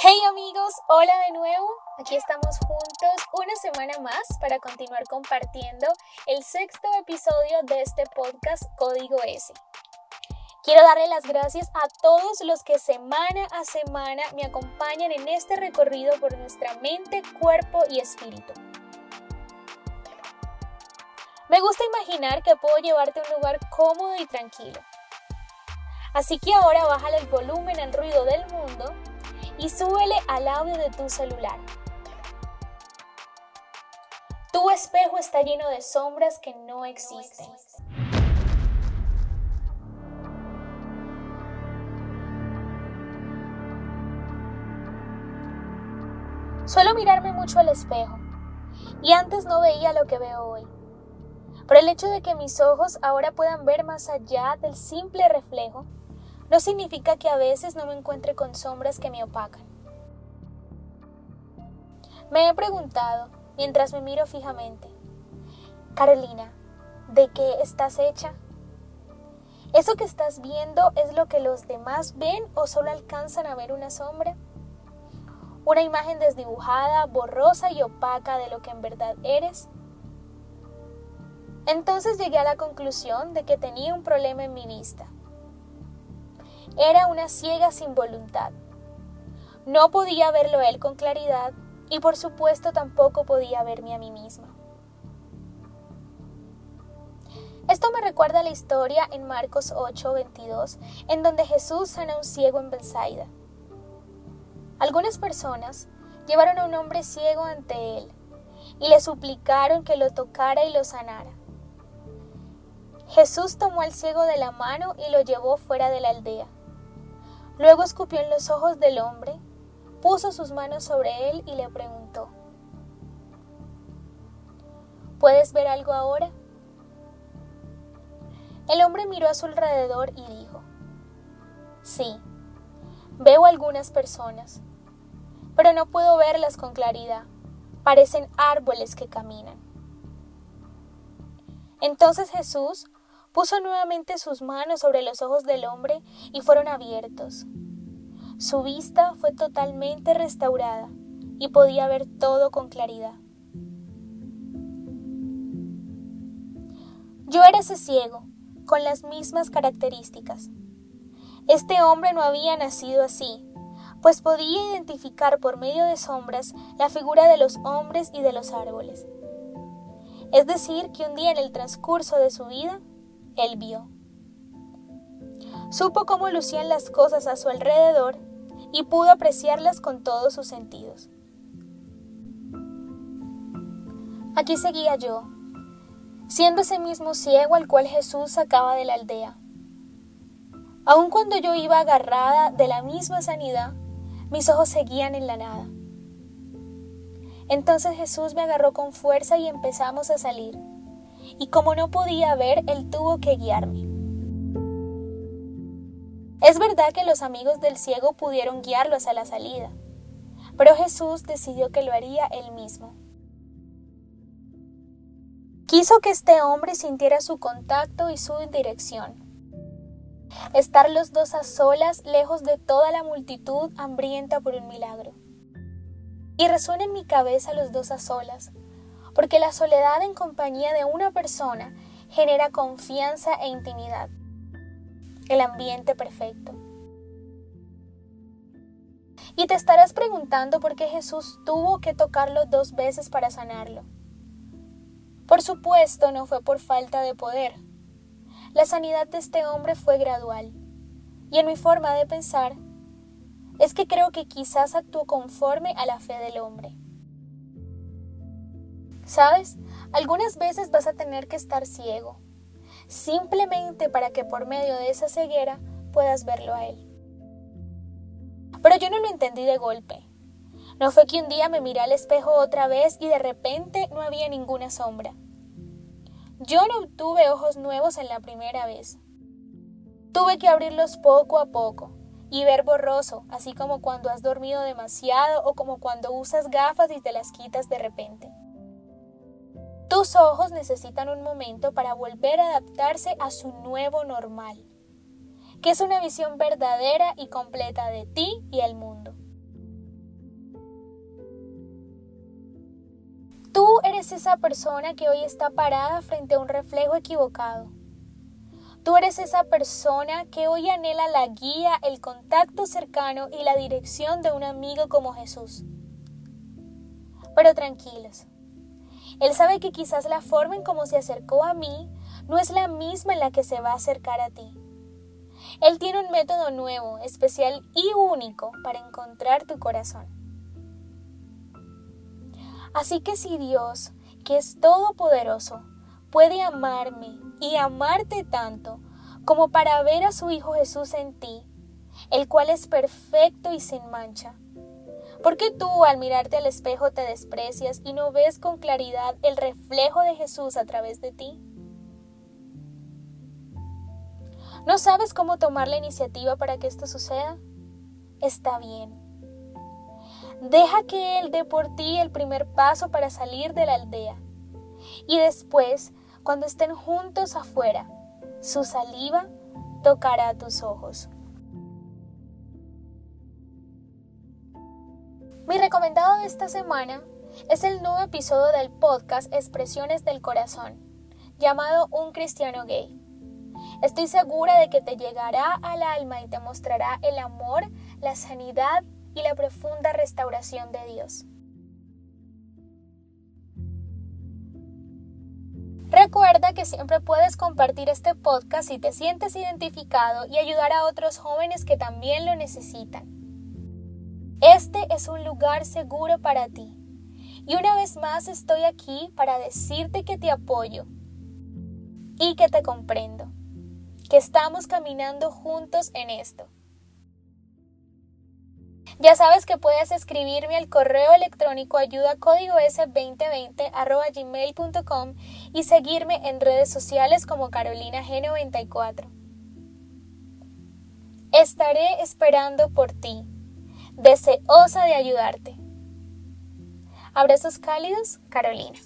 Hey amigos, hola de nuevo. Aquí estamos juntos una semana más para continuar compartiendo el sexto episodio de este podcast Código S. Quiero darle las gracias a todos los que semana a semana me acompañan en este recorrido por nuestra mente, cuerpo y espíritu. Me gusta imaginar que puedo llevarte a un lugar cómodo y tranquilo. Así que ahora bájale el volumen al ruido del mundo y súbele al audio de tu celular. Tu espejo está lleno de sombras que no existen. Suelo mirarme mucho al espejo y antes no veía lo que veo hoy. Pero el hecho de que mis ojos ahora puedan ver más allá del simple reflejo no significa que a veces no me encuentre con sombras que me opacan. Me he preguntado, mientras me miro fijamente, Carolina, ¿de qué estás hecha? ¿Eso que estás viendo es lo que los demás ven o solo alcanzan a ver una sombra? ¿Una imagen desdibujada, borrosa y opaca de lo que en verdad eres? Entonces llegué a la conclusión de que tenía un problema en mi vista. Era una ciega sin voluntad. No podía verlo él con claridad y por supuesto tampoco podía verme a mí misma. Esto me recuerda la historia en Marcos 8:22, en donde Jesús sana a un ciego en Bethsaida. Algunas personas llevaron a un hombre ciego ante él y le suplicaron que lo tocara y lo sanara. Jesús tomó al ciego de la mano y lo llevó fuera de la aldea. Luego escupió en los ojos del hombre, puso sus manos sobre él y le preguntó, ¿Puedes ver algo ahora? El hombre miró a su alrededor y dijo, Sí, veo algunas personas, pero no puedo verlas con claridad, parecen árboles que caminan. Entonces Jesús Puso nuevamente sus manos sobre los ojos del hombre y fueron abiertos. Su vista fue totalmente restaurada y podía ver todo con claridad. Yo era ese ciego, con las mismas características. Este hombre no había nacido así, pues podía identificar por medio de sombras la figura de los hombres y de los árboles. Es decir, que un día en el transcurso de su vida él vio. Supo cómo lucían las cosas a su alrededor y pudo apreciarlas con todos sus sentidos. Aquí seguía yo, siendo ese mismo ciego al cual Jesús sacaba de la aldea. Aun cuando yo iba agarrada de la misma sanidad, mis ojos seguían en la nada. Entonces Jesús me agarró con fuerza y empezamos a salir y como no podía ver, él tuvo que guiarme. Es verdad que los amigos del ciego pudieron guiarlo hacia la salida, pero Jesús decidió que lo haría él mismo. Quiso que este hombre sintiera su contacto y su dirección. Estar los dos a solas, lejos de toda la multitud hambrienta por un milagro. Y resuena en mi cabeza los dos a solas, porque la soledad en compañía de una persona genera confianza e intimidad. El ambiente perfecto. Y te estarás preguntando por qué Jesús tuvo que tocarlo dos veces para sanarlo. Por supuesto, no fue por falta de poder. La sanidad de este hombre fue gradual. Y en mi forma de pensar, es que creo que quizás actuó conforme a la fe del hombre. ¿Sabes? Algunas veces vas a tener que estar ciego, simplemente para que por medio de esa ceguera puedas verlo a Él. Pero yo no lo entendí de golpe. No fue que un día me miré al espejo otra vez y de repente no había ninguna sombra. Yo no obtuve ojos nuevos en la primera vez. Tuve que abrirlos poco a poco y ver borroso, así como cuando has dormido demasiado o como cuando usas gafas y te las quitas de repente. Tus ojos necesitan un momento para volver a adaptarse a su nuevo normal, que es una visión verdadera y completa de ti y el mundo. Tú eres esa persona que hoy está parada frente a un reflejo equivocado. Tú eres esa persona que hoy anhela la guía, el contacto cercano y la dirección de un amigo como Jesús. Pero tranquilos, él sabe que quizás la forma en cómo se acercó a mí no es la misma en la que se va a acercar a ti. Él tiene un método nuevo, especial y único para encontrar tu corazón. Así que si Dios, que es todopoderoso, puede amarme y amarte tanto como para ver a su Hijo Jesús en ti, el cual es perfecto y sin mancha. ¿Por qué tú al mirarte al espejo te desprecias y no ves con claridad el reflejo de Jesús a través de ti? ¿No sabes cómo tomar la iniciativa para que esto suceda? Está bien. Deja que Él dé por ti el primer paso para salir de la aldea. Y después, cuando estén juntos afuera, su saliva tocará tus ojos. Mi recomendado de esta semana es el nuevo episodio del podcast Expresiones del Corazón, llamado Un Cristiano Gay. Estoy segura de que te llegará al alma y te mostrará el amor, la sanidad y la profunda restauración de Dios. Recuerda que siempre puedes compartir este podcast si te sientes identificado y ayudar a otros jóvenes que también lo necesitan. Este es un lugar seguro para ti. Y una vez más estoy aquí para decirte que te apoyo y que te comprendo, que estamos caminando juntos en esto. Ya sabes que puedes escribirme al correo electrónico ayuda código s2020 gmail.com y seguirme en redes sociales como Carolina G94. Estaré esperando por ti, deseosa de ayudarte. Abrazos cálidos, Carolina.